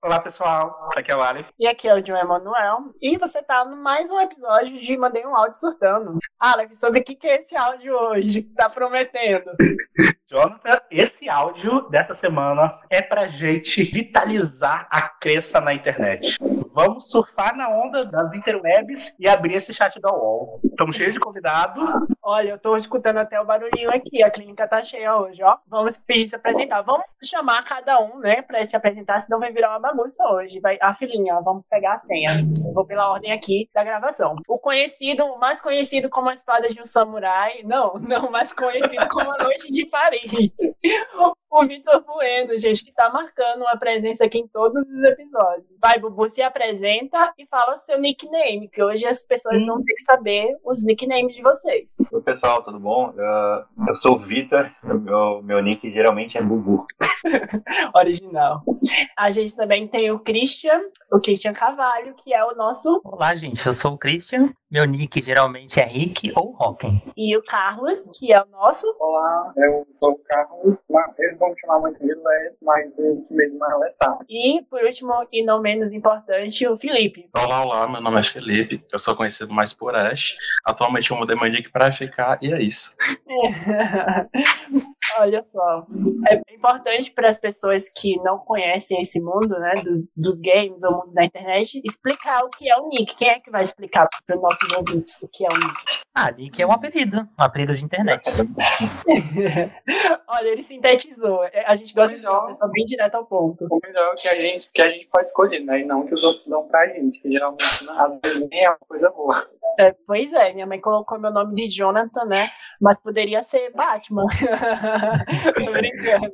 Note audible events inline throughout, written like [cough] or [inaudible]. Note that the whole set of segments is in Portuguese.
Olá, pessoal. Aqui é o Aleph. E aqui é o João Emanuel. E você tá no mais um episódio de Mandei um Áudio Surtando. Aleph, sobre o que, que é esse áudio hoje que tá prometendo? [laughs] Jonathan, esse áudio dessa semana é pra gente vitalizar a crença na internet. Vamos surfar na onda das interwebs e abrir esse chat da UOL. Estamos cheios de convidado. Olha, eu tô escutando até o barulhinho aqui. A clínica tá cheia hoje, ó. Vamos pedir se apresentar. Vamos chamar cada um, né, pra se apresentar, senão vai virar uma bagunça hoje. Vai, a filhinha, vamos pegar a senha. Eu vou pela ordem aqui da gravação. O conhecido, mais conhecido como a espada de um samurai. Não, não, mais conhecido como a noite de Paris. baby [laughs] O Vitor Bueno, gente, que tá marcando uma presença aqui em todos os episódios. Vai, Bubu, se apresenta e fala seu nickname, que hoje as pessoas vão ter que saber os nicknames de vocês. Oi, pessoal, tudo bom? Eu, eu sou o Vitor, meu, meu nick geralmente é Bubu. [laughs] Original. A gente também tem o Christian, o Christian Cavalho, que é o nosso. Olá, gente, eu sou o Christian. Meu nick geralmente é Rick ou Rocken. E o Carlos, que é o nosso. Olá, eu sou o Carlos. Eles vão chamar muito de Lé, mas o que mesmo é Alessandro. E, por último, e não menos importante, o Felipe. Olá, olá, meu nome é Felipe. Eu sou conhecido mais por Ash. Atualmente eu mudei meu nick pra ficar e é isso. [laughs] Olha só, é importante para as pessoas que não conhecem esse mundo, né, dos, dos games ou mundo da internet, explicar o que é o nick. Quem é que vai explicar para os nossos ouvintes o que é o nick? Ah, nick é um apelido, um apelido de internet. [laughs] Olha, ele sintetizou. A gente gosta de ser uma pessoa bem direta ao ponto. O melhor é que a gente, que a gente pode escolher, né? E não que os outros dão pra gente, que geralmente às vezes nem é uma coisa boa. É, pois é, minha mãe colocou meu nome de Jonathan, né? Mas poderia ser Batman. [laughs] [laughs] Tô brincando.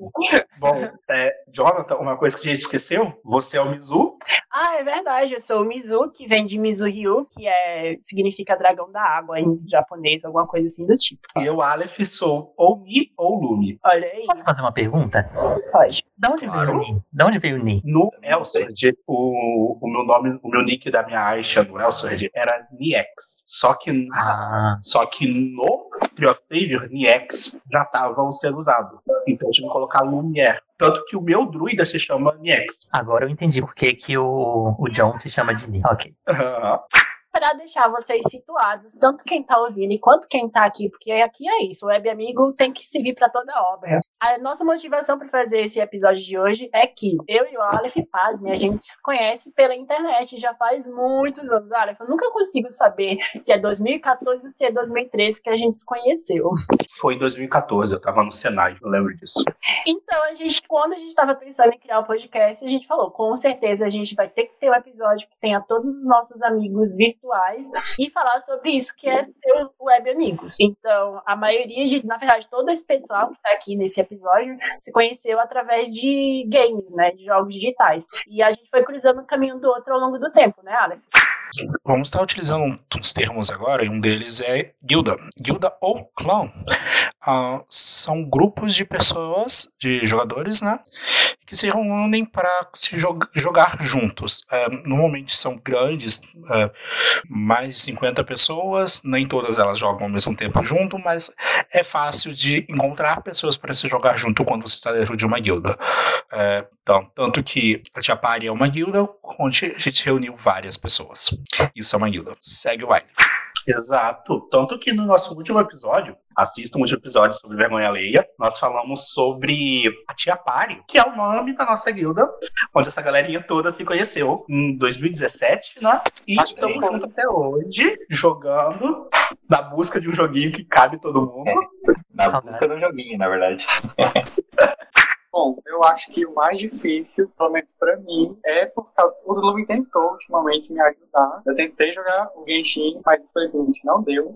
Bom, é, Jonathan, uma coisa que a gente esqueceu, você é o Mizu. Ah, é verdade, eu sou o Mizu, que vem de Mizu-ryu, que é, significa dragão da água em japonês, alguma coisa assim do tipo. E eu, Aleph, sou ou Mi ou Lumi. Olha aí. Posso fazer uma pergunta? Pode. De onde Claro. veio o Ni? De onde veio o Ni? No Elsword, o, o meu nome, o meu nick da minha Aisha no Elsword era Niex. Só que, na- Ah, só que no Tree of Savior, Niex já estava sendo usado. Então eu tive que colocar Lumière. Tanto que o meu druida se chama Niex. agora eu entendi por que, que o, o John te chama de Ni. Ok. Para deixar vocês situados, tanto quem tá ouvindo quanto quem tá aqui, porque aqui é isso, o web amigo tem que servir para toda obra. A nossa motivação para fazer esse episódio de hoje é que eu e o Aleph Pasme, a gente se conhece pela internet já faz muitos anos. Aleph, eu nunca consigo saber se é 2014 ou se é 2013 que a gente se conheceu. Foi em 2014, eu tava no Senai, eu lembro disso. Então, a gente, quando a gente estava pensando em criar o podcast, a gente falou, com certeza a gente vai ter que ter um episódio que tenha todos os nossos amigos virtuais e falar sobre isso, que é ser web amigos. Então, a maioria de, na verdade, todo esse pessoal que está aqui nesse episódio se conheceu através de games, né, de jogos digitais. E a gente foi cruzando um caminho do outro ao longo do tempo, né, Alex? Vamos estar utilizando uns termos agora, e um deles é guilda. Guilda ou clã ah, são grupos de pessoas, de jogadores, né, que se reúnem para se jog- jogar juntos. Ah, normalmente são grandes, ah, mais de 50 pessoas, nem todas elas jogam ao mesmo tempo junto, mas é fácil de encontrar pessoas para se jogar junto quando você está dentro de uma guilda. É, então, tanto que a Tiapari é uma guilda onde a gente reuniu várias pessoas. Isso é uma guilda. Segue o baile. Exato. Tanto que no nosso último episódio, assista o último episódio sobre vergonha alheia, nós falamos sobre a Tia Pari, que é o nome da nossa guilda, onde essa galerinha toda se conheceu em 2017, né? E que estamos juntos até hoje, jogando, na busca de um joguinho que cabe todo mundo. Na Saudade. busca do joguinho, na verdade. [laughs] Bom, eu acho que o mais difícil, pelo menos pra mim, é por causa. O Lumi tentou ultimamente me ajudar. Eu tentei jogar o Genshin, mas infelizmente não deu.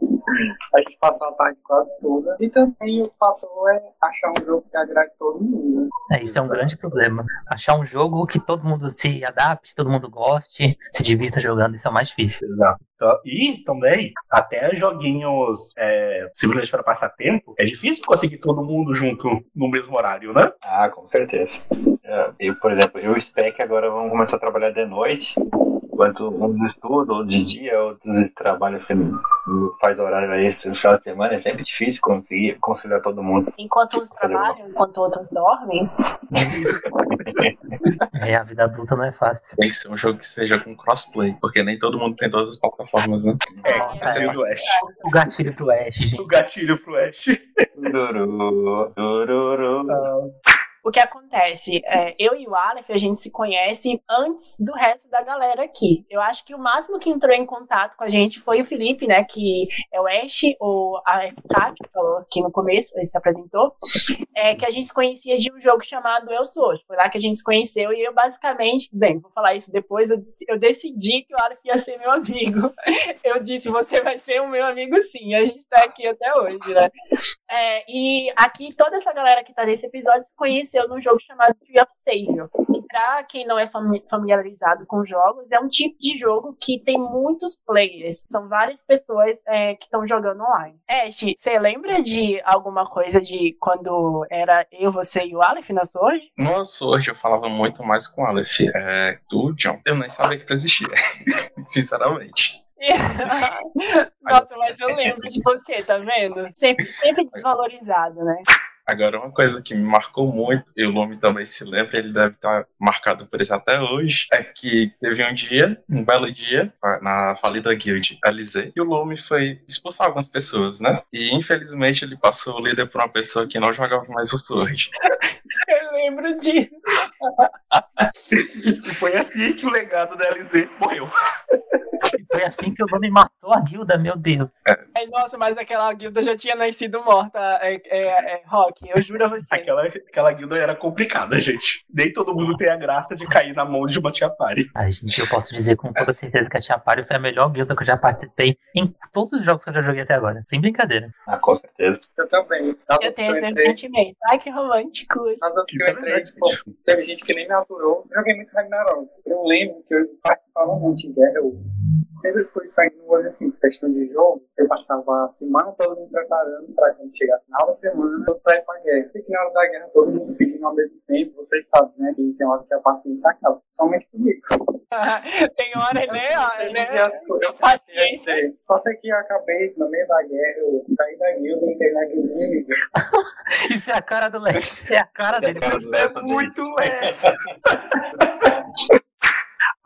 A gente passou a tarde quase toda. E também o fator é achar um jogo que agrade todo mundo. É, isso é um grande problema. Achar um jogo que todo mundo se adapte, todo mundo goste, se divirta jogando, isso é o mais difícil. Exato. Então, E também, até joguinhos é, simplesmente para passar tempo, é difícil conseguir todo mundo junto no mesmo horário, né? Ah, com certeza. É, Eu, por exemplo, eu e o Spec agora vamos começar a trabalhar de noite. Enquanto uns estudam de dia, outros trabalham, faz horário esse no final de semana, é sempre difícil conseguir conciliar todo mundo. Enquanto uns trabalham, enquanto outros dormem. [laughs] É, a vida adulta não é fácil. Tem que ser um jogo que seja com crossplay, porque nem todo mundo tem todas as plataformas, né? É, Nossa, gatilho do Ash. O gatilho pro Ash, gente. O gatilho pro Ash. [laughs] Tururu, tururu. O que acontece? É, eu e o Aleph, a gente se conhece antes do resto da galera aqui. Eu acho que o máximo que entrou em contato com a gente foi o Felipe, né? Que é o Ash, ou a FK, que falou aqui no começo, ele se apresentou. É, que a gente se conhecia de um jogo chamado Eu Sou Hoje. Foi lá que a gente se conheceu e eu basicamente, bem, vou falar isso depois, eu, eu decidi que o Aleph ia ser meu amigo. [laughs] Eu disse, você vai ser o meu amigo sim. A gente tá aqui até hoje, né? É, e aqui toda essa galera que tá nesse episódio se conheceu num jogo chamado Tree of Savior. E pra quem não é fami- familiarizado com jogos, é um tipo de jogo que tem muitos players. São várias pessoas é, que estão jogando online. Ash, você lembra de alguma coisa de quando era eu, você e o Aleph na hoje? Nossa, hoje eu falava muito mais com o Aleph. É, do John. Eu nem sabia que tu existia. [laughs] Sinceramente. [laughs] Nossa, mas eu lembro de você, tá vendo? Sempre, sempre desvalorizado, né? Agora, uma coisa que me marcou muito, e o Lume também se lembra, ele deve estar marcado por isso até hoje, é que teve um dia, um belo dia, na falida guild LZ, e o Lume foi expulsar algumas pessoas, né? E infelizmente ele passou o líder por uma pessoa que não jogava mais o Sword. [laughs] Eu lembro disso. E foi assim que o legado da LZ morreu. E foi assim que o nome matou a guilda, meu Deus. Ai, nossa, mas aquela guilda já tinha nascido morta, é, é, é, Rock, eu juro a você. Aquela, aquela guilda era complicada, gente. Nem todo mundo tem a graça de cair na mão de uma tia pari. Ai, gente, eu posso dizer com toda certeza que a Tia Pari foi a melhor guilda que eu já participei em todos os jogos que eu já joguei até agora. Sem brincadeira. Ah, com certeza. Eu também. Nas Eu tenho que esse mesmo sentimento. Ai, que romântico. que Isso é verdade, tipo, teve gente que nem me aturou. Joguei muito Ragnarok. Eu lembro que eu participava muito de guerra. Eu sempre fui saindo hoje assim, questão de jogo. Eu passava a semana toda me preparando pra quando chegasse na da semana, eu pra ir pra guerra. Sei que na hora da guerra todo mundo pedindo ao mesmo tempo, vocês sabem, né? Que tem hora que a paciência acaba. Somente comigo. [laughs] Tem hora, né? Eu ó, sei né? dizer as coisas. Eu Paciência. queria dizer, Só sei que eu acabei no meio da guerra, eu saí da guilda e entrei na guilda inimiga. [laughs] Isso é a cara do Lex. Isso é a cara dele. Isso é dele. muito less. [laughs]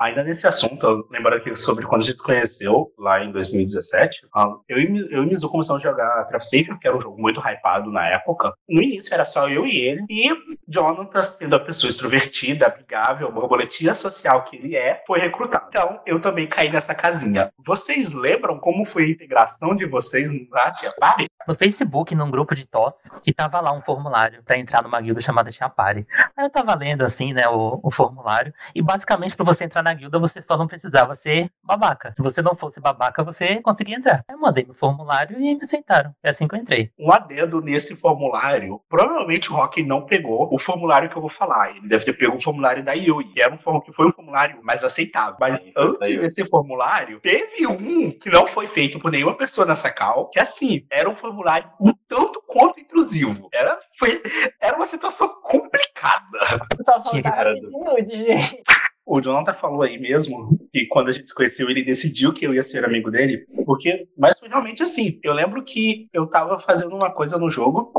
Ainda nesse assunto, lembro aqui sobre quando a gente se conheceu, lá em 2017, ah, eu e Mizu começamos a jogar Trap Savior, que era um jogo muito hypado na época. No início era só eu e ele, e Jonathan, sendo a pessoa extrovertida, amigável, borboletinha social que ele é, foi recrutado. Então, eu também caí nessa casinha. Vocês lembram como foi a integração de vocês na Tia Party? No Facebook, num grupo de TOS, que tava lá um formulário pra entrar numa guilda chamada Tia Pari. Aí eu tava lendo assim, né, o, o formulário, e basicamente pra você entrar na guilda você só não precisava ser babaca. Se você não fosse babaca, você conseguia entrar. Aí eu mandei no formulário e me aceitaram. É assim que eu entrei. um adendo nesse formulário. Provavelmente o Rock não pegou o formulário que eu vou falar. Ele deve ter pego o formulário da Yui, que era um form- que foi um formulário mais aceitável. Mas antes desse formulário, teve um que não foi feito por nenhuma pessoa nessa cal, que assim, era um formulário um tanto quanto intrusivo. Era, foi, era uma situação complicada. Só faltava de nude, gente. O Jonathan falou aí mesmo que quando a gente se conheceu, ele decidiu que eu ia ser amigo dele, porque, mas foi realmente assim. Eu lembro que eu tava fazendo uma coisa no jogo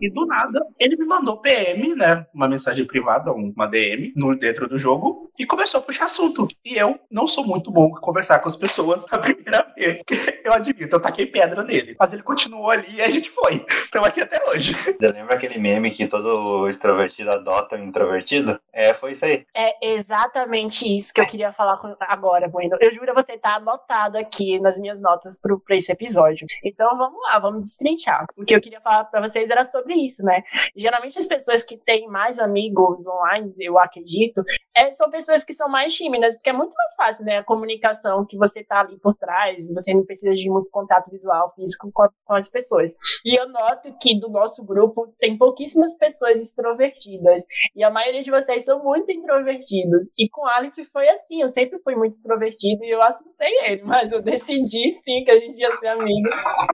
e do nada ele me mandou PM, né, uma mensagem privada, uma DM no dentro do jogo e começou a puxar assunto. E eu não sou muito bom em conversar com as pessoas [laughs] a primeira vez. Eu admito, eu taquei pedra nele, mas ele continuou ali e a gente foi. Estamos aqui até hoje. Você lembra aquele meme que todo extrovertido adota um introvertido? É, foi isso aí. É exatamente isso que eu queria falar com- agora, Bueno. Eu juro você, tá anotado aqui nas minhas notas pro, pra esse episódio. Então vamos lá, vamos destrinchar. O que eu queria falar pra vocês era sobre isso, né? Geralmente as pessoas que têm mais amigos online, eu acredito, é, são pessoas que são mais tímidas, porque é muito mais fácil, né? A comunicação que você tá ali por trás, você não precisa de muito contato visual, físico com, com as pessoas. E eu noto que do nosso grupo tem pouquíssimas pessoas extrovertidas. E a maioria de vocês são muito introvertidos. E com o Aleph foi assim, eu sempre fui muito extrovertido e eu assustei ele, [laughs] mas eu decidi sim que a gente ia ser amigo.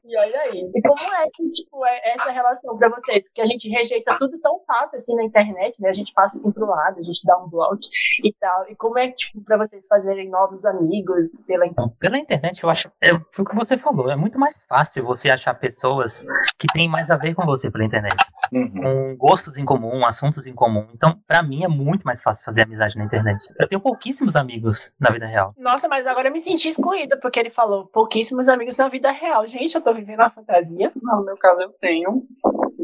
E olha aí. E como é que, tipo, é essa relação pra vocês, que a gente rejeita tudo tão fácil assim na internet, né? A gente passa assim pro lado, a gente dá um bloco e tal. E como é que, tipo, pra vocês fazerem novos amigos pela internet? Pela internet, eu acho. É, foi o que você falou, é muito mais fácil você achar pessoas que têm mais a ver com você pela internet. Uhum. Com gostos em comum, assuntos em comum. Então, pra mim, é muito mais fácil fazer amizade na internet. Eu tenho pouquíssimos amigos na vida real. Nossa, mas agora eu me senti excluída, porque ele falou pouquíssimos amigos na vida real. Gente, eu tô vivendo uma fantasia. Não, no meu caso eu tenho.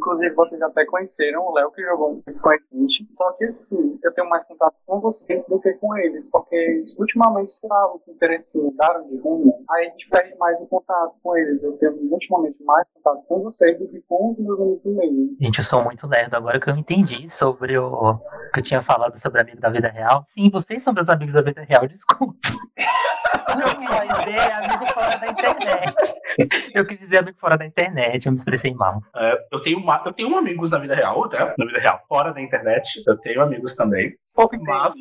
Inclusive, vocês até conheceram o Léo que jogou um com a gente. Só que sim, eu tenho mais contato com vocês do que com eles, porque ultimamente, sei lá, os interesses mudaram de rumo, aí a gente perde mais o contato com eles. Eu tenho ultimamente mais contato com vocês do que com os meus amigos mesmo. Gente, eu sou muito lerdo. Agora que eu entendi sobre o que eu tinha falado sobre amigo da vida real. Sim, vocês são meus amigos da vida real, desculpa. Eu quis dizer amigo fora da internet. Eu quis dizer amigo fora da internet, eu me expressei mal. É, eu, tenho uma, eu tenho amigos na vida real, até, na vida real, fora da internet. Eu tenho amigos também. Pouco Mas-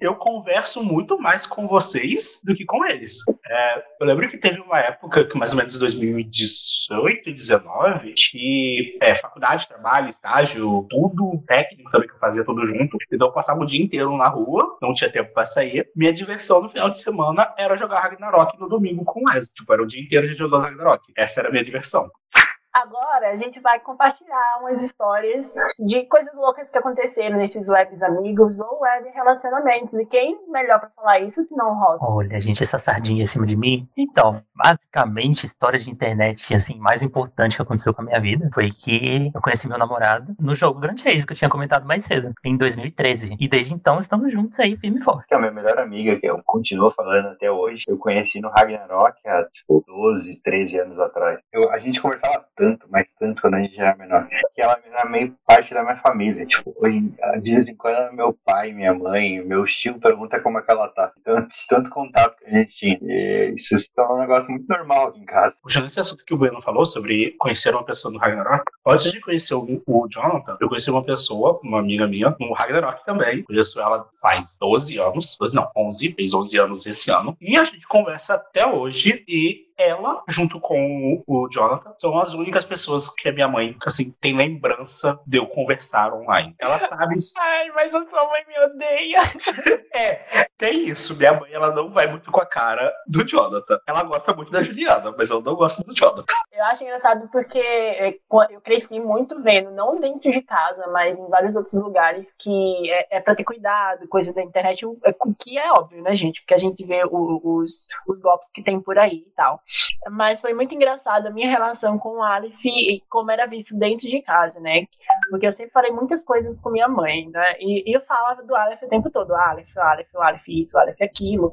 eu converso muito mais com vocês do que com eles. É, eu lembro que teve uma época, que mais ou menos 2018, 2019, que é, faculdade, trabalho, estágio, tudo técnico também que eu fazia tudo junto. Então eu passava o dia inteiro na rua, não tinha tempo pra sair. Minha diversão no final de semana era jogar Ragnarok no domingo com o Wes. Tipo, era o dia inteiro jogando Ragnarok. Essa era a minha diversão. Agora a gente vai compartilhar umas histórias de coisas loucas que aconteceram nesses webs amigos ou web relacionamentos. E quem melhor pra falar isso se não o Rosa? Olha, gente, essa sardinha em cima de mim. Então, basicamente, história de internet, assim, mais importante que aconteceu com a minha vida foi que eu conheci meu namorado no jogo Grand Chase, que eu tinha comentado mais cedo, em 2013. E desde então estamos juntos aí, firme e forte. Que é a minha melhor amiga, que eu continuo falando até hoje. Eu conheci no Ragnarok há, tipo, 12, 13 anos atrás. Eu- a gente conversava tanto, mas tanto quando a gente era menor, que ela era meio parte da minha família. Tipo, de vez em quando, meu pai, minha mãe, meu tio pergunta como é que ela tá. Tanto, tanto contato que a gente tinha. E isso se tornou um negócio muito normal aqui em casa. Puxando esse assunto que o Bueno falou sobre conhecer uma pessoa no Ragnarok, antes de conhecer o, o Jonathan, eu conheci uma pessoa, uma amiga minha, no Ragnarok também. Conheço ela faz 12 anos, 12 não, 11, fez 11 anos esse ano. E a gente conversa até hoje e ela, junto com o Jonathan, são as únicas pessoas que a minha mãe, assim, tem lembrança de eu conversar online. Ela sabe isso. [laughs] Ai, mas a sua mãe me odeia. [laughs] É, tem isso. Minha mãe, ela não vai muito com a cara do Jonathan. Ela gosta muito da Juliana, mas ela não gosta do Jonathan. Eu acho engraçado porque é, eu cresci muito vendo, não dentro de casa, mas em vários outros lugares, que é, é pra ter cuidado, coisa da internet, o- é- que é óbvio, né, gente? Porque a gente vê o- os, os golpes que tem por aí e tal. Mas foi muito engraçado a minha relação com o Aleph e como era visto dentro de casa, né? Porque eu sempre falei muitas coisas com minha mãe, né? E, e eu falava do Aleph o tempo todo, Aleph, Aleph, Aleph isso, Aleph aquilo.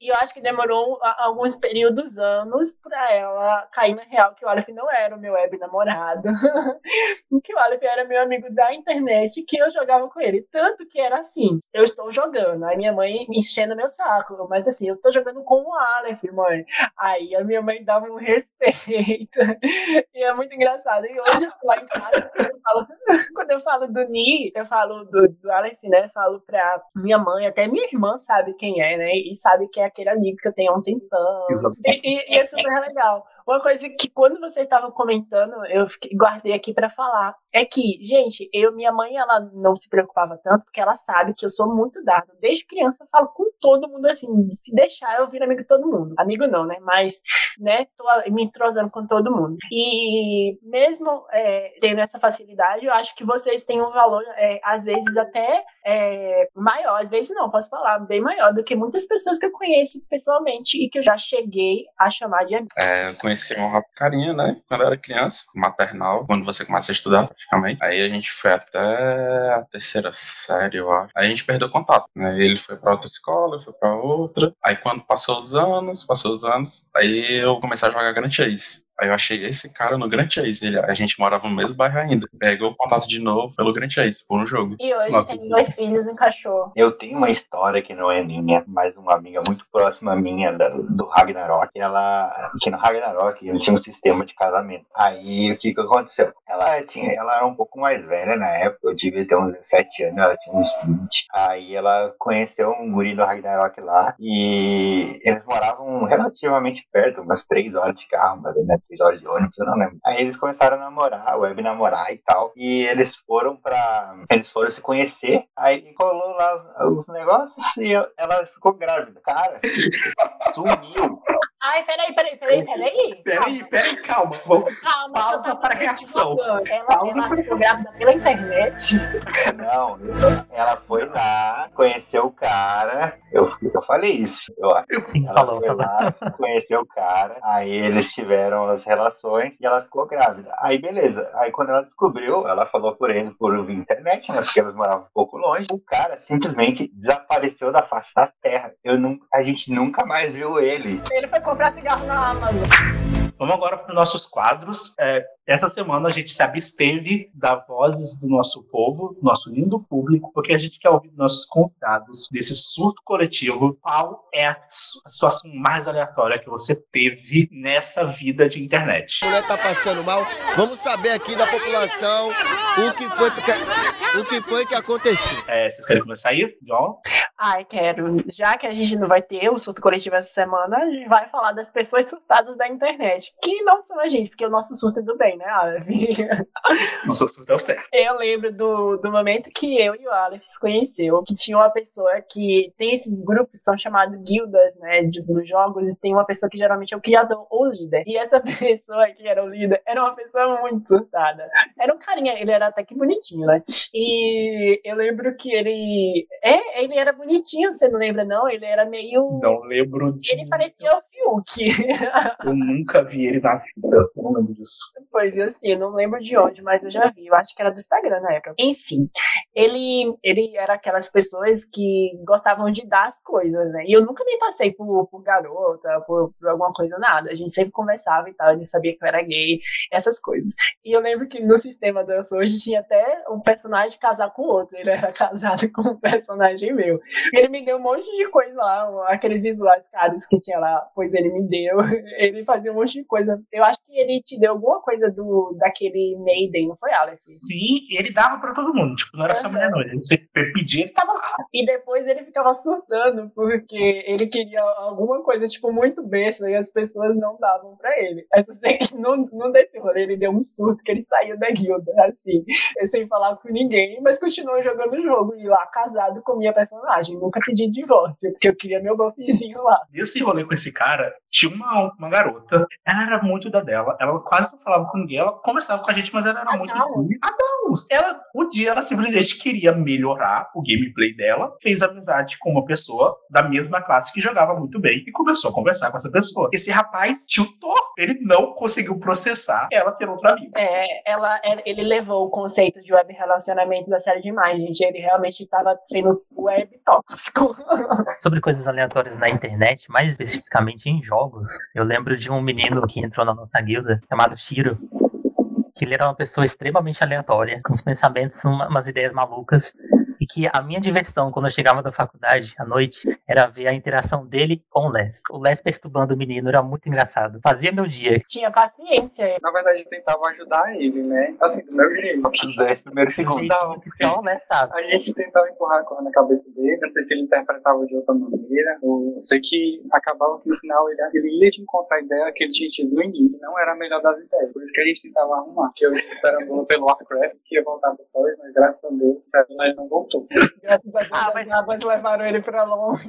E eu acho que demorou alguns períodos, anos, pra ela cair na real que o Aleph não era o meu web namorado. [laughs] que o Aleph era meu amigo da internet, que eu jogava com ele. Tanto que era assim, eu estou jogando, aí minha mãe me enchendo meu saco, mas assim, eu tô jogando com o Aleph, mãe. Aí a minha mãe dava um respeito. [laughs] E é muito engraçado. E hoje lá em casa, quando eu falo, [laughs] quando eu falo do Ni, eu falo do, do Aleph, né? Eu falo pra minha mãe, até minha irmã sabe quem é, né? E sabe que é aquele amigo que eu tenho há um tempão. E, e- e é super legal. Uma coisa que quando vocês estavam comentando, eu guardei aqui pra falar, é que, gente, eu, minha mãe, ela não se preocupava tanto, porque ela sabe que eu sou muito dada. Desde criança eu falo com todo mundo assim, se deixar eu viro amigo de todo mundo. Amigo não, né? Mas, né, tô me entrosando com todo mundo. E mesmo é, tendo essa facilidade, eu acho que vocês têm um valor, é, às vezes, até é, maior, às vezes não, posso falar, bem maior do que muitas pessoas que eu conheço pessoalmente e que eu já cheguei a chamar de amigo. É, eu conheci uma carinha, né? Quando eu era criança, maternal, quando você começa a estudar, praticamente. Aí a gente foi até a terceira série, eu acho. Aí a gente perdeu contato, né? Ele foi pra outra escola, eu fui pra outra. Aí quando passou os anos, passou os anos, aí eu comecei a jogar Grand Chase. Aí eu achei esse cara no Grand Chase. Ele, a gente morava no mesmo bairro ainda. Pegou o contato de novo pelo Grand Chase, por um jogo. E hoje Nossa, tem sim. dois filhos e um cachorro. Eu tenho uma história que não é minha, mas uma amiga muito próxima minha da- do Ragnarok. Ela, que no Ragnarok eles tinham um sistema de casamento. Aí o que que aconteceu? Ela tinha, ela era um pouco mais velha na época, eu devia ter uns 17 anos, ela tinha uns 20. Aí ela conheceu um guri do Ragnarok lá e eles moravam relativamente perto, umas 3 horas de carro, mais ou menos. Episódio de ônibus, eu não lembro. Aí eles começaram a namorar, web namorar e tal. E eles foram pra. Eles foram se conhecer. Aí colou lá os negócios e ela ficou grávida. Cara, [laughs] sumiu. Ai, peraí, peraí, peraí, peraí. Peraí, peraí, calma. Vamos... Calma, Pausa para reação. Ela, Pausa ela para ficou grávida pela internet. Não, ela foi lá, conheceu o cara. Eu, eu falei isso, eu acho. Sim, Ela falou, foi falou. lá, conheceu o cara, aí eles tiveram as relações e ela ficou grávida. Aí beleza, aí quando ela descobriu, ela falou por ele por via internet, né? Porque eles moravam um pouco longe. O cara simplesmente desapareceu da face da terra. Eu não, a gente nunca mais viu ele. Ele foi comprar cigarro na Amazon. Vamos agora para os nossos quadros. É, essa semana a gente se absteve da vozes do nosso povo, do nosso lindo público, porque a gente quer ouvir dos nossos convidados desse surto coletivo. Qual é a situação mais aleatória que você teve nessa vida de internet? A mulher tá passando mal. Vamos saber aqui da população o que foi que, o que, foi que aconteceu. É, vocês querem começar aí, John? Ai, quero. Já que a gente não vai ter o surto coletivo essa semana, a gente vai falar das pessoas surtadas da internet. Que não são a gente, porque o nosso surto é do bem, né, Aleph? [laughs] Nossa, surto é o certo. Eu lembro do, do momento que eu e o Aleph se conheceu, que tinha uma pessoa que tem esses grupos são chamados guildas, né, de, nos jogos, e tem uma pessoa que geralmente é o criador ou líder. E essa [laughs] pessoa que era o líder era uma pessoa muito surtada. Era um carinha, ele era até que bonitinho, né? E eu lembro que ele. É, ele era bonitinho, você não lembra, não? Ele era meio. Não lembro de. Ele parecia o Fiuk. Eu nunca vi ele na vida. Eu não lembro disso. Pois e assim, eu não lembro de onde, mas eu já vi. Eu acho que era do Instagram na época. Enfim, ele, ele era aquelas pessoas que gostavam de dar as coisas, né? E eu nunca nem passei por, por garota, por, por alguma coisa, nada. A gente sempre conversava e tal, ele sabia que eu era gay, essas coisas. E eu lembro que no sistema dança hoje tinha até um personagem casar com outro. Ele era [laughs] casado com um personagem meu. Ele me deu um monte de coisa lá, aqueles visuais caros que tinha lá, pois ele me deu. [laughs] Ele fazia um monte de coisa. Eu acho que ele te deu alguma coisa do daquele Maiden, não foi, Alex? Sim, e ele dava pra todo mundo. Tipo, não era só Aham. mulher, não. Você pedia, ele tava lá. E depois ele ficava surtando, porque ele queria alguma coisa, tipo, muito besta, e as pessoas não davam pra ele. Aí eu sei que não, não desse rolê, ele deu um surto, que ele saiu da guilda, assim, sem falar com ninguém, mas continuou jogando o jogo, e lá, casado com minha personagem. Nunca pedi divórcio, porque eu queria meu buffzinho lá. Nesse rolê com esse cara, tinha uma, uma garota. Ela era muito da dela. Ela quase não falava com ninguém. Ela conversava com a gente, mas ela era Ah, muito assim. Ah, não! Ela, um dia ela simplesmente queria melhorar o gameplay dela, fez amizade com uma pessoa da mesma classe que jogava muito bem e começou a conversar com essa pessoa. Esse rapaz chutou. Ele não conseguiu processar ela ter outro amigo. É, ela, é- ele levou o conceito de web relacionamentos a sério demais, gente. Ele realmente estava sendo web tóxico. [laughs] Sobre coisas aleatórias na internet, mais especificamente em jogos, eu lembro de um menino que entrou na nossa guilda, chamado Shiro. Que ele era uma pessoa extremamente aleatória, com uns pensamentos, uma- umas ideias malucas. Que a minha diversão quando eu chegava da faculdade à noite era ver a interação dele com o Les. O Les perturbando o menino era muito engraçado. Fazia meu dia. Tinha paciência. Na verdade, eu tentava ajudar ele, né? Assim, do meu jeito. Os 10 primeiros segundos. só o Les sabe. A gente tentava empurrar a coisa na cabeça dele, não sei se ele interpretava de outra maneira. ou Eu sei que acabava que no final ele, ele ia de encontrar a ideia que ele tinha tido no início. Não era a melhor das ideias. Por isso que a gente tentava arrumar. Que eu estava esperando pelo Warcraft, que ia voltar depois, mas graças a Deus, certo, nós não voltou. Graças a Deus, Ah, as mas- abas levaram ele pra longe.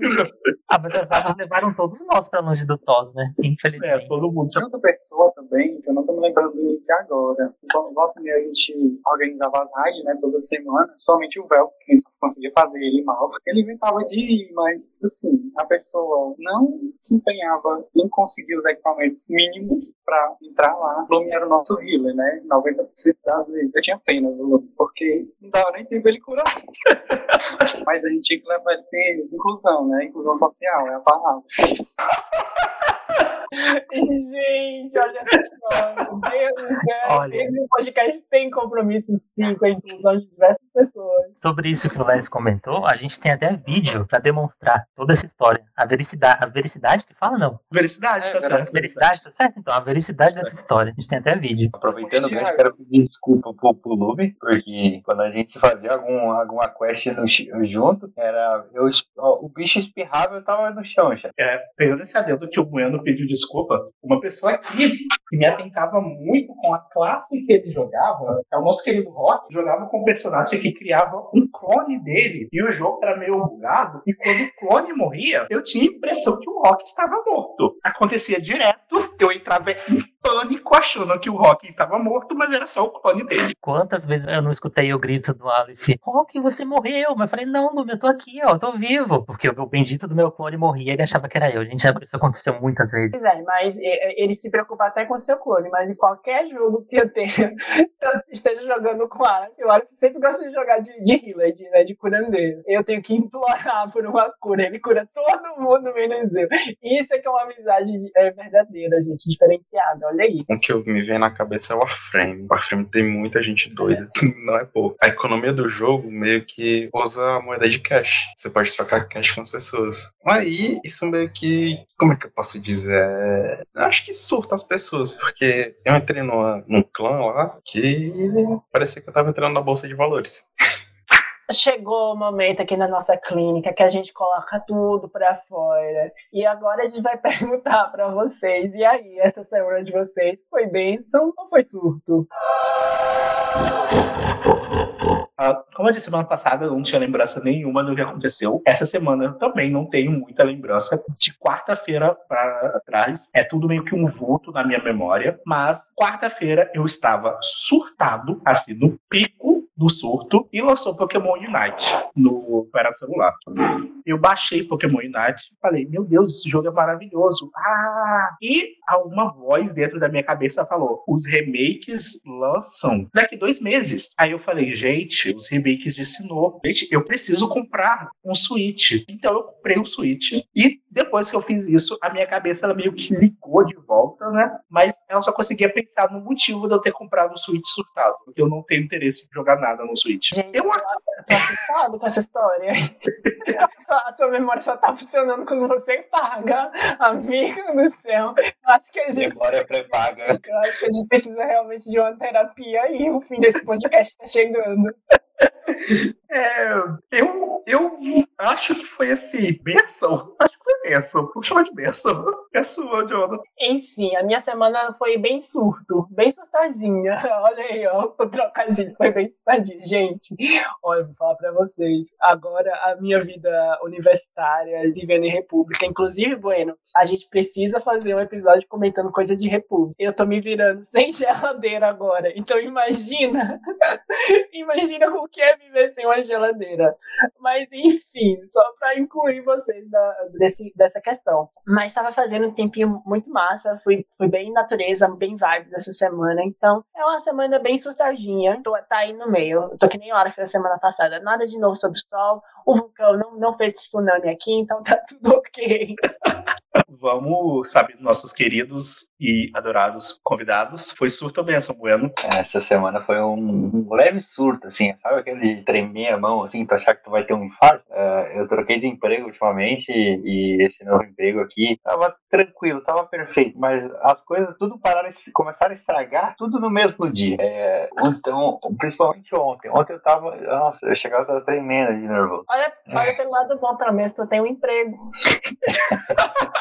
Ah, mas as águas levaram todos nós pra longe do Tos, né? É, Infelizmente. todo mundo. Tinha outra pessoa também, que eu não tô me lembrando do nick agora. Então, volta e meia a gente organizava as raids, né, toda semana. Somente o Vel, que a gente conseguia fazer ele mal. Ele inventava de ir, mas, assim, a pessoa não se empenhava em conseguir os equipamentos mínimos pra entrar lá. O Lume era o nosso healer, né, 90% das vezes. Eu tinha pena do Lume, porque não dava nem tempo ele curar. [laughs] mas a gente tinha que levar ele ter inclusão, né, inclusão social, é a palavra. [laughs] Gente, olha só, meu Deus do céu. Olha. Esse podcast tem compromisso sim com a inclusão de diversas pessoas. Sobre isso que o Les comentou, a gente tem até vídeo pra demonstrar toda essa história. A vericidade, a vericidade que fala, não. Vericidade, É, tá certo. A vericidade, tá certo? Então, a vericidade dessa história. A gente tem até vídeo. Aproveitando bem, eu quero pedir desculpa pro, pro Lume, porque quando a gente fazia algum, alguma quest no junto, era. Eu, ó, o bicho espirrava e eu tava no chão já. É, pegando esse adendo que o Bueno pediu desculpa, uma pessoa aqui que me atentava muito com a classe que ele jogava, é o nosso querido Rock, jogava com um personagem que criava um clone dele, e o jogo era meio bugado, e quando o clone morria, eu tinha a impressão que o Rock estava morto. Acontecia direto, eu entrava em pânico achando que o Rock estava morto, mas era só o clone dele. Quantas vezes eu não escutei o grito do Aleph? Rock, você morreu. Mas eu falei, não, Lume, eu tô aqui, ó, eu tô vivo. Porque o bendito do meu clone morria e ele achava que era eu. Gente, isso aconteceu muitas vezes. Pois é, mas ele se preocupa até com o seu clone, mas em qualquer jogo que eu tenha, [laughs] eu esteja jogando com o Arif, o Arif sempre gosta de jogar de, de healer, de, né, de curandeiro. Eu tenho que implorar por uma cura, ele cura todo mundo menos eu. Isso é que é uma amizade é, verdadeira, gente, diferenciada, olha aí. Um que eu- me vem na cabeça é o Warframe. O Warframe tem muita gente doida, [laughs] não é pouco. A economia do jogo meio que usa a moeda de cash. Você pode trocar cash com as pessoas. Aí, isso meio que. Como é que eu posso dizer? Eu acho que surta as pessoas, porque eu entrei numa, num clã lá que parecia que eu tava entrando na bolsa de valores. Chegou o momento aqui na nossa clínica que a gente coloca tudo pra fora. E agora a gente vai [laughs] perguntar pra vocês. E aí, essa semana de vocês foi bênção ou foi surto? Ah, como eu disse semana passada, eu não tinha lembrança nenhuma do que aconteceu. Essa semana eu também não tenho muita lembrança. De quarta-feira para trás, é tudo meio que um vulto na minha memória. Mas quarta-feira eu estava surtado, assim, no pico do surto, e lançou Pokémon Unite no para celular. Eu baixei Pokémon Unite e falei, meu Deus, esse jogo é maravilhoso. Ah! E uma voz dentro da minha cabeça falou: os remakes lançam daqui dois meses. Aí eu falei, gente, os remakes de Sinnoh. Gente, eu preciso comprar um Switch. Então eu comprei o Switch. E depois que eu fiz isso, a minha cabeça ela meio que ligou de volta, né? Mas ela só conseguia pensar no motivo de eu ter comprado o Switch surtado. Porque eu não tenho interesse em jogar nada no Switch. Gente, Eu tô assustado com essa história. [laughs] A sua memória só tá funcionando quando você paga. Amigo do céu. Eu acho que a gente, Memória pré-paga. eu acho que a gente precisa realmente de uma terapia e o fim desse podcast tá chegando. [laughs] É, eu, eu acho que foi assim, benção. Acho que foi benção. Vamos chamar de benção. É sua, Jonathan. Enfim, a minha semana foi bem surto, bem surtadinha. [laughs] Olha aí, ó, o trocadilho foi bem surtadinho. Gente, olha, vou falar pra vocês. Agora, a minha vida universitária, vivendo em República, inclusive, Bueno, a gente precisa fazer um episódio comentando coisa de República. Eu tô me virando sem geladeira agora. Então, imagina, [laughs] imagina o que é viver sem uma geladeira. Mas, enfim, só pra incluir vocês da- desse, dessa questão. Mas estava fazendo um tempinho muito massa, fui, fui bem natureza, bem vibes essa semana. Então, é uma semana bem surtadinha. Tô, tá aí no meio. Tô que nem hora foi a semana passada. Nada de novo sobre o sol. O vulcão não, não fez tsunami aqui, então tá [laughs] tudo ok. Vamos, sabe, nossos queridos e adorados convidados. Foi surto ou benção, Bueno? Essa semana foi um, leve surto, assim, sabe aquele de tremer a mão, assim, tu achar que tu vai ter um infarto? Eh, eu troquei de emprego ultimamente e, e esse novo emprego aqui tava tranquilo, tava perfeito, mas as coisas tudo pararam, começaram a estragar tudo no mesmo dia. Eh, então, principalmente ontem. Ontem eu tava, nossa, eu chegava tava tremendo de nervoso. Olha, olha pelo lado bom, pelo menos tu tem um emprego. [laughs]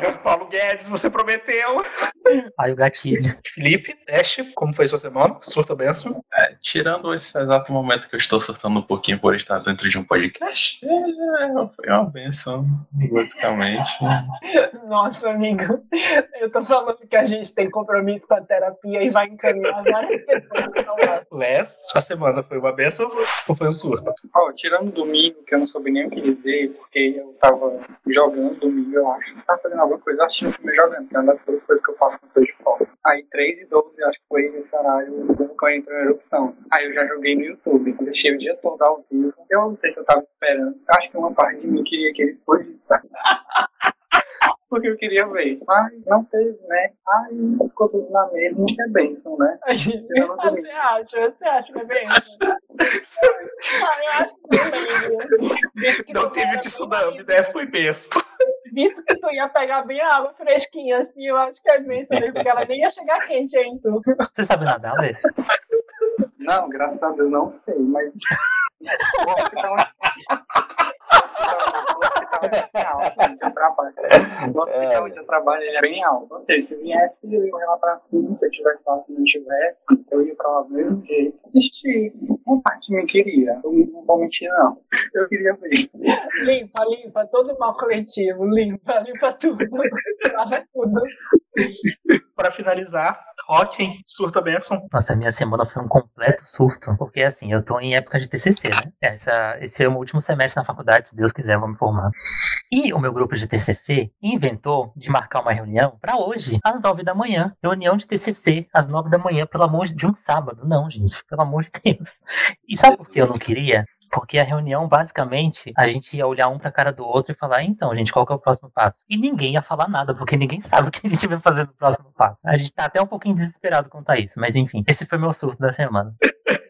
[laughs] Paulo Guedes, você prometeu. Aí o gatilho. Felipe, Ash, como foi sua semana? Surto ou benção? É, tirando esse exato momento que eu estou surtando um pouquinho por estar dentro de um podcast, é, foi uma benção, basicamente. Nossa, amigo, eu tô falando que a gente tem compromisso com a terapia e vai encaminhar várias pessoas. Les, sua semana foi uma benção ou foi um surto? Ó, tirando domingo, que eu não soube nem o que dizer, porque eu tava jogando domingo, eu acho. Tava fazendo alguma coisa, assistindo filme e jogando, que é uma das poucas coisas que eu faço quando tô de folga. Aí 3 e 12, acho que foi esse horário o vulcão entrou em erupção. Aí eu já joguei no YouTube, deixei o dia todo ao vivo. Eu não sei se eu tava esperando, acho que uma parte de mim queria que ele explodisse. O [laughs] porque eu queria ver. Mas não teve, né? Aí ficou tudo na mesma, que é bênção, né? Eu. [laughs] Você acha? Você acha que é bem? [laughs] Ah, eu acho que não, amigo. Visto que Não teve tsunami, né? Foi besta. Visto que tu ia pegar bem a água fresquinha, assim, eu acho que é bem mesmo, porque ela nem ia chegar quente aí, tu. Você sabe nadar, Alês? Não, graças a Deus não sei, mas. [laughs] O hospital [laughs] o hospital é bem alto onde eu trabalho. O hospital onde eu trabalho ele é bem alto. Não sei, se viesse, eu ia lá pra cima, se eu tivesse lá, se não tivesse, eu ia pra lá do mesmo jeito. Assistir. Uma parte de mim queria. Eu não vou mentir, não. Eu queria ver. Limpa, limpa, todo o mal coletivo, limpa, limpa tudo. [laughs] Lava tudo. Pra finalizar, Rocken, surta benção. Nossa, minha semana foi um completo surto. Porque assim, eu tô em época de TCC, né? Essa, esse é o meu último semestre na faculdade, se Deus quiser, eu vou me formar. E o meu grupo de TCC inventou de marcar uma reunião pra hoje, às nove da manhã. Reunião de TCC, às nove da manhã, pelo amor de um sábado. Não, gente, pelo amor de Deus. E sabe por que eu não queria? Porque a reunião, basicamente, a gente ia olhar um pra cara do outro e falar, então, gente, qual que é o próximo passo? E ninguém ia falar nada, porque ninguém [laughs] sabe o que a gente vai fazer no próximo passo. A gente tá até um pouquinho desesperado quanto a isso, mas enfim, esse foi meu surto da semana. [laughs]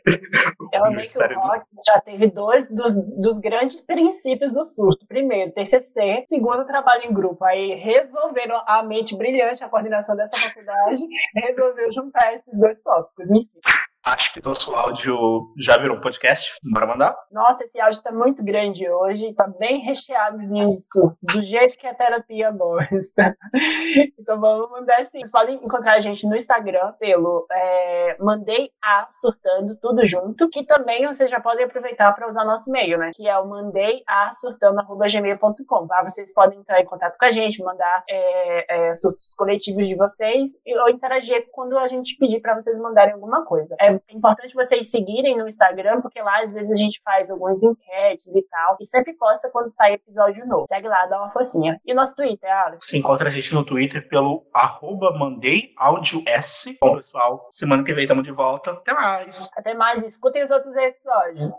Eu amei que Sério, o Rock já teve dois dos, dos grandes princípios do surto. Primeiro, TCC. Segundo, trabalho em grupo. Aí resolveram a mente brilhante, a coordenação dessa faculdade, [laughs] resolveu juntar esses dois tópicos. Enfim. Acho que nosso áudio já virou um podcast. Bora mandar? Nossa, esse áudio tá muito grande hoje, tá bem recheadozinho surto, do jeito que a terapia gosta. [laughs] Então vamos mandar assim. Vocês podem encontrar a gente no Instagram pelo é, Mandei a Surtando, tudo junto, que também vocês já podem aproveitar para usar nosso e-mail, né? Que é o mandeiasurtando.gmail.com. Tá? Vocês podem entrar em contato com a gente, mandar é, é, surtos coletivos de vocês ou interagir quando a gente pedir para vocês mandarem alguma coisa. É importante vocês seguirem no Instagram, porque lá às vezes a gente faz algumas enquetes e tal, e sempre posta quando sai episódio novo. Segue lá, dá uma forcinha. E o nosso Twitter, Alex? Você encontra a gente no Twitter pelo arroba mandei áudio S. Bom, pessoal, semana que vem estamos de volta. Até mais! Até mais, escutem os outros episódios.